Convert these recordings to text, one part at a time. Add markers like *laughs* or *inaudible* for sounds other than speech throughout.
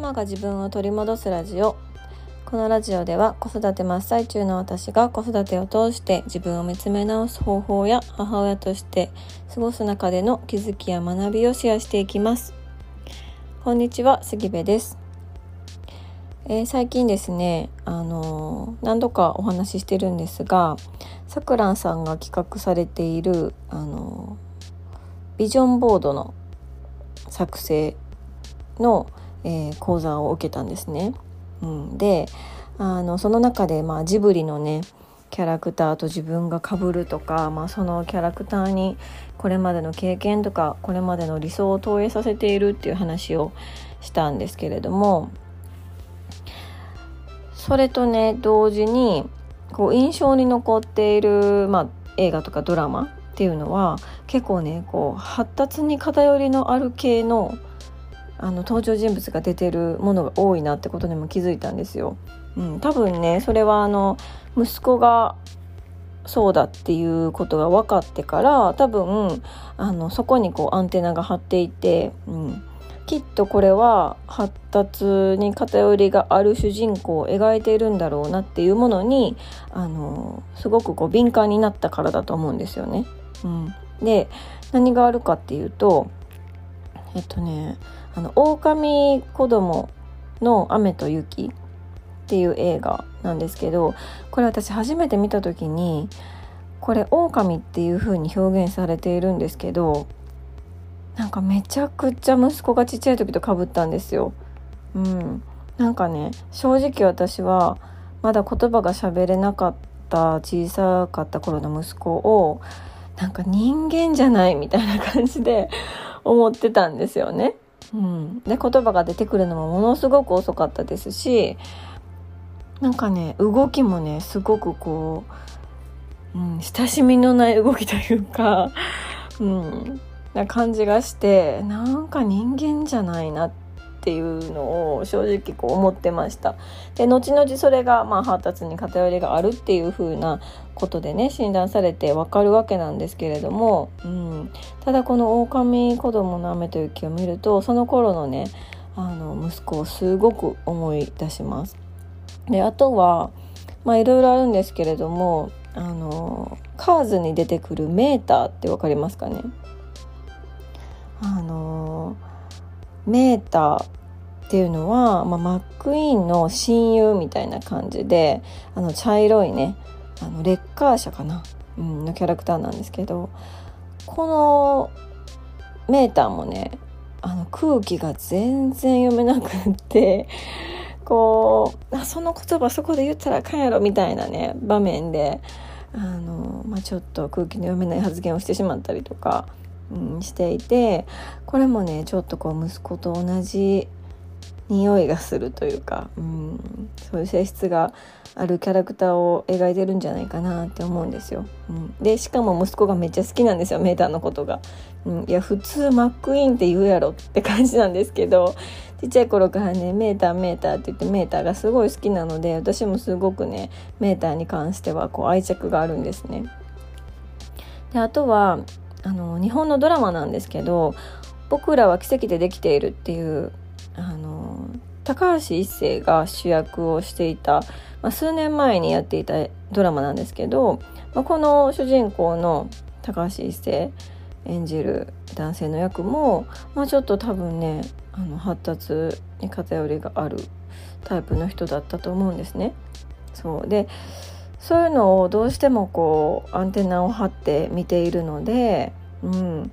マが自分を取り戻すラジオ。このラジオでは子育て真っ最中の私が子育てを通して自分を見つめ直す方法や母親として過ごす中での気づきや学びをシェアしていきます。こんにちは杉部です、えー、最近ですねあのー、何度かお話ししてるんですがさくらんさんが企画されているあのー、ビジョンボードの作成の、えー、講座を受けたんですね。うん、であのその中で、まあ、ジブリのねキャラクターと自分が被るとか、まあ、そのキャラクターにこれまでの経験とかこれまでの理想を投影させているっていう話をしたんですけれどもそれとね同時にこう印象に残っている、まあ、映画とかドラマっていうのは結構ねこう発達に偏りのある系のあの登場人物が出てるものが多いなってことにも気づいたんですよ。うん、多分ねそれはあの息子がそうだっていうことが分かってから多分あのそこにこうアンテナが張っていて、うん、きっとこれは発達に偏りがある主人公を描いているんだろうなっていうものにあのすごくこう敏感になったからだと思うんですよね。うん、で何があるかっていうとえっとねあの狼子供の雨と雪っていう映画なんですけどこれ私初めて見た時にこれ狼っていう風に表現されているんですけどなんかめちゃくちゃ息子がちっちゃい時とかぶったんですよ。うん、なんかね正直私はまだ言葉が喋れなかった小さかった頃の息子をなんか人間じゃないみたいな感じで思ってたんですよね。うん、で言葉が出てくるのもものすごく遅かったですしなんかね動きもねすごくこう、うん、親しみのない動きというか、うん、な感じがしてなんか人間じゃないなってっていうのを正直こう思ってました。で後々それがまあ発達に偏りがあるっていう風なことでね診断されてわかるわけなんですけれども、うん、ただこの狼子供の雨と雪を見るとその頃のねあの息子をすごく思い出します。であとはまあいろいろあるんですけれどもあのカーズに出てくるメーターって分かりますかね？あのメーターっていうのは、まあ、マックイーンの親友みたいな感じであの茶色いねあのレッカー車かな、うん、のキャラクターなんですけどこのメーターもねあの空気が全然読めなくってこうあその言葉そこで言ったらあかんやろみたいなね場面であの、まあ、ちょっと空気の読めない発言をしてしまったりとか、うん、していてこれもねちょっとこう息子と同じ匂いがするというか、うん、そういう性質があるキャラクターを描いてるんじゃないかなって思うんですよ。うん、でしかも息子がめっちゃ好きなんですよメーターのことが。うん、いや普通マックイーンって言うやろって感じなんですけどちっちゃい頃からねメーターメーターって言ってメーターがすごい好きなので私もすごくねメーターに関してはこう愛着があるんですね。であとはあの日本のドラマなんですけど「僕らは奇跡でできている」っていうあの高橋一生が主役をしていた、まあ、数年前にやっていたドラマなんですけど、まあ、この主人公の高橋一生演じる男性の役も、まあ、ちょっと多分ねあの発達に偏りがあるタイプの人だったと思うんですね。そうでそういうのをどうしてもこうアンテナを張って見ているので、うん、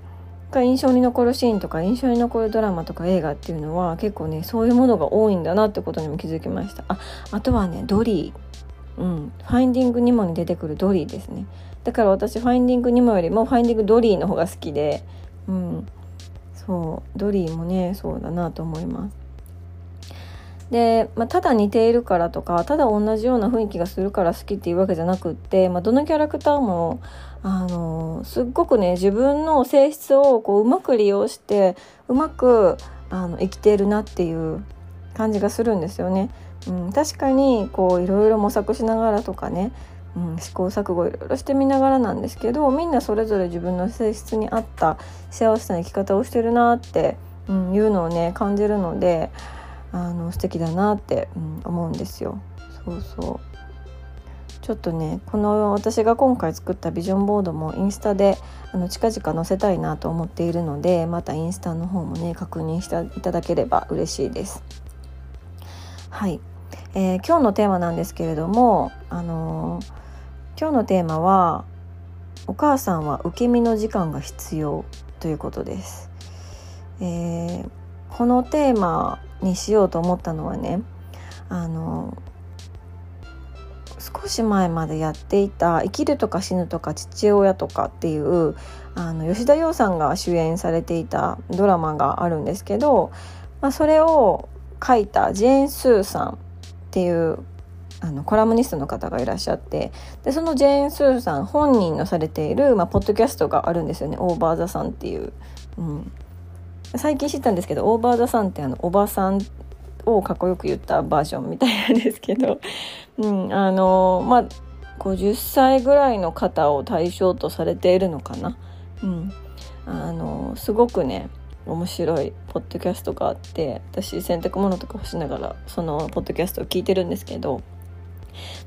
が印象に残るシーンとか印象に残るドラマとか映画っていうのは結構ねそういうものが多いんだなってことにも気づきました。ああとはねドリー。うん。ファインディング・ニモに出てくるドリーですね。だから私ファインディング・ニモよりもファインディング・ドリーの方が好きでうん。そう。ドリーもねそうだなと思います。で、まあ、ただ似ているからとかただ同じような雰囲気がするから好きっていうわけじゃなくって、まあ、どのキャラクターもあのすっごくね自分の性質をこううまく利用してうまくあの生きているなっていう感じがするんですよね。うん、確かにこういろいろ模索しながらとかね、うん、試行錯誤いろいろしてみながらなんですけどみんなそれぞれ自分の性質に合った幸せな生き方をしてるなって、うん、いうのをね感じるのであの素敵だなって、うん、思うんですよ。そうそうちょっとねこの私が今回作ったビジョンボードもインスタであの近々載せたいなと思っているのでまたインスタの方もね確認していただければ嬉しいです。はい、えー、今日のテーマなんですけれども、あのー、今日のテーマは「お母さんは受け身の時間が必要」ということです。えー、このテーマにしようと思ったのはねあの少し前までやっていた「生きるとか死ぬとか父親とか」っていうあの吉田羊さんが主演されていたドラマがあるんですけど、まあ、それを書いたジェーン・スーさんっていうあのコラムニストの方がいらっしゃってでそのジェーン・スーさん本人のされている、まあ、ポッドキャストがあるんですよね「オーバー・ザ・さん」っていう、うん、最近知ったんですけど「オーバー・ザ・さん」ってあのおばさんをかっこよく言ったバージョンみたいなんですけど、*laughs* うん、あのまあ50歳ぐらいの方を対象とされているのかな。うん、あのすごくね面白いポッドキャストがあって私洗濯物とか干しながらそのポッドキャストを聞いてるんですけど、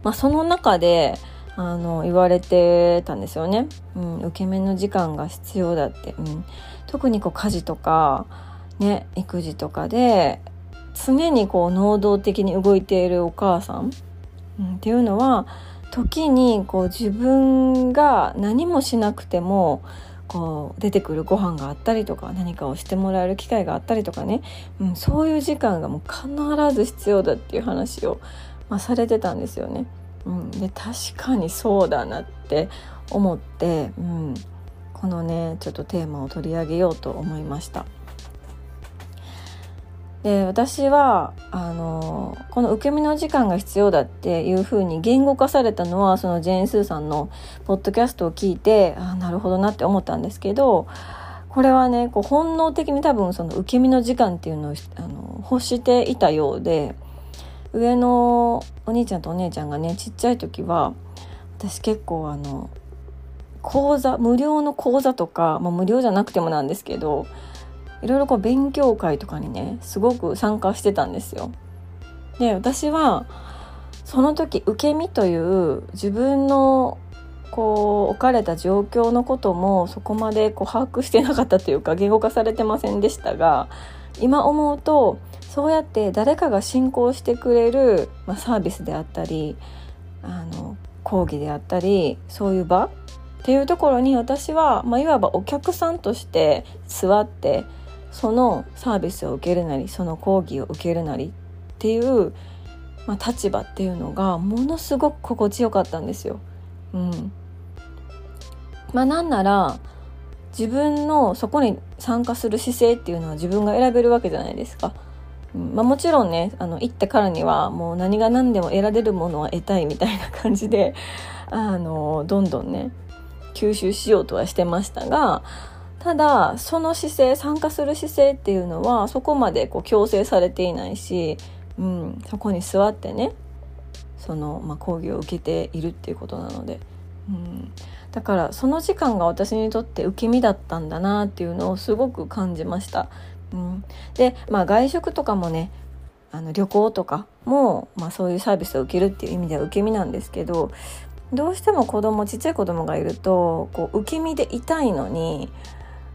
まあ、その中であの言われてたんですよね、うん、受け身の時間が必要だって、うん、特にこう家事とか、ね、育児とかで常にこう能動的に動いているお母さん、うん、っていうのは時にこう自分が何もしなくてもこう出てくるご飯があったりとか何かをしてもらえる機会があったりとかね、うん、そういう時間がもう必ず必要だっていう話を、まあ、されてたんですよね。うん、で確かにそうだなって思って、うん、このねちょっとテーマを取り上げようと思いました。で私はあのこの受け身の時間が必要だっていうふうに言語化されたのはそのジェーン・スーさんのポッドキャストを聞いてあなるほどなって思ったんですけどこれはねこう本能的に多分その受け身の時間っていうのをあの欲していたようで上のお兄ちゃんとお姉ちゃんがねちっちゃい時は私結構あの講座無料の講座とか、まあ、無料じゃなくてもなんですけどいろいろこう勉強会とかにねすごく参加してたんですよ。で私はその時受け身という自分のこう置かれた状況のこともそこまでこう把握してなかったというか言語化されてませんでしたが今思うとそうやって誰かが信仰してくれる、まあ、サービスであったりあの講義であったりそういう場っていうところに私は、まあ、いわばお客さんとして座ってそのサービスを受けるなりその講義を受けるなりっていう、まあ、立場っていうのがものすごく心地よかったんですよ。うん、まあなんなら自分のそこに参加する姿勢っていうのは自分が選べるわけじゃないですか。まあ、もちろんねあの行ってからにはもう何が何でも得られるものは得たいみたいな感じで *laughs* あのどんどんね吸収しようとはしてましたがただその姿勢参加する姿勢っていうのはそこまでこう強制されていないし、うん、そこに座ってねその、まあ、講義を受けているっていうことなので、うん、だからその時間が私にとって受け身だったんだなっていうのをすごく感じました。うん、で、まあ、外食とかもねあの旅行とかも、まあ、そういうサービスを受けるっていう意味では受け身なんですけどどうしても子供ちっちゃい子供がいるとこう受け身でいたいのに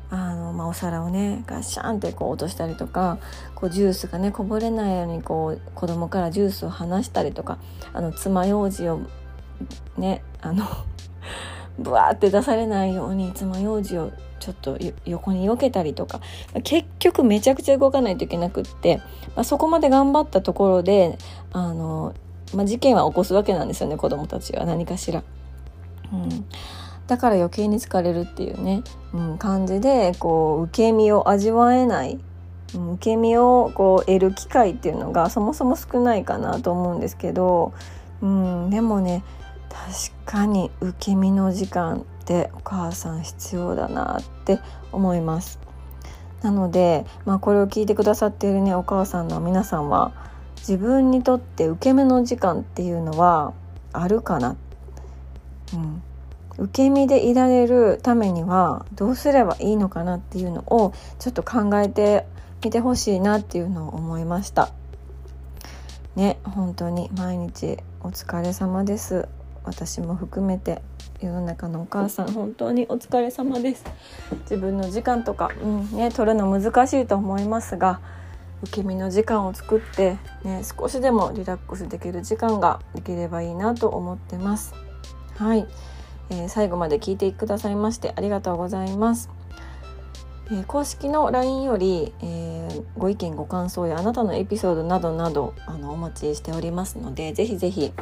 あの、まあ、お皿をねガシャンってこう落としたりとかこうジュースがねこぼれないようにこう子供からジュースを離したりとかあの爪楊枝をねあのブワーって出されないように爪楊枝をちょっと横に避けたりとか。結局めちゃくちゃ動かないといけなくって、まあ、そこまで頑張ったところであの、まあ、事件は起こすわけなんですよね子供たちは。何かしら。うん。だから余計に疲れるっていうね、うん、感じでこう受け身を味わえない、受け身をこう得る機会っていうのがそもそも少ないかなと思うんですけど、うん、でもね確かに受け身の時間ってお母さん必要だなって思います。なので、まあ、これを聞いてくださっているねお母さんの皆さんは自分にとって受け身の時間っていうのはあるかな、うん、受け身でいられるためにはどうすればいいのかなっていうのをちょっと考えてみてほしいなっていうのを思いました。ね本当に毎日お疲れ様です私も含めて世の中のお母さん本当にお疲れ様です。自分の時間とか、うんね、取るの難しいと思いますが受け身の時間を作って、ね、少しでもリラックスできる時間ができればいいなと思ってます。はい、えー、最後まで聞いてくださいましてありがとうございます。えー、公式の LINE より、えー、ご意見ご感想やあなたのエピソードなどなどあのお待ちしておりますのでぜひぜひ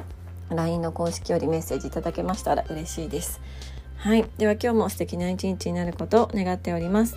LINE の公式よりメッセージいただけましたら嬉しいです。はい、では今日も素敵な一日になることを願っております。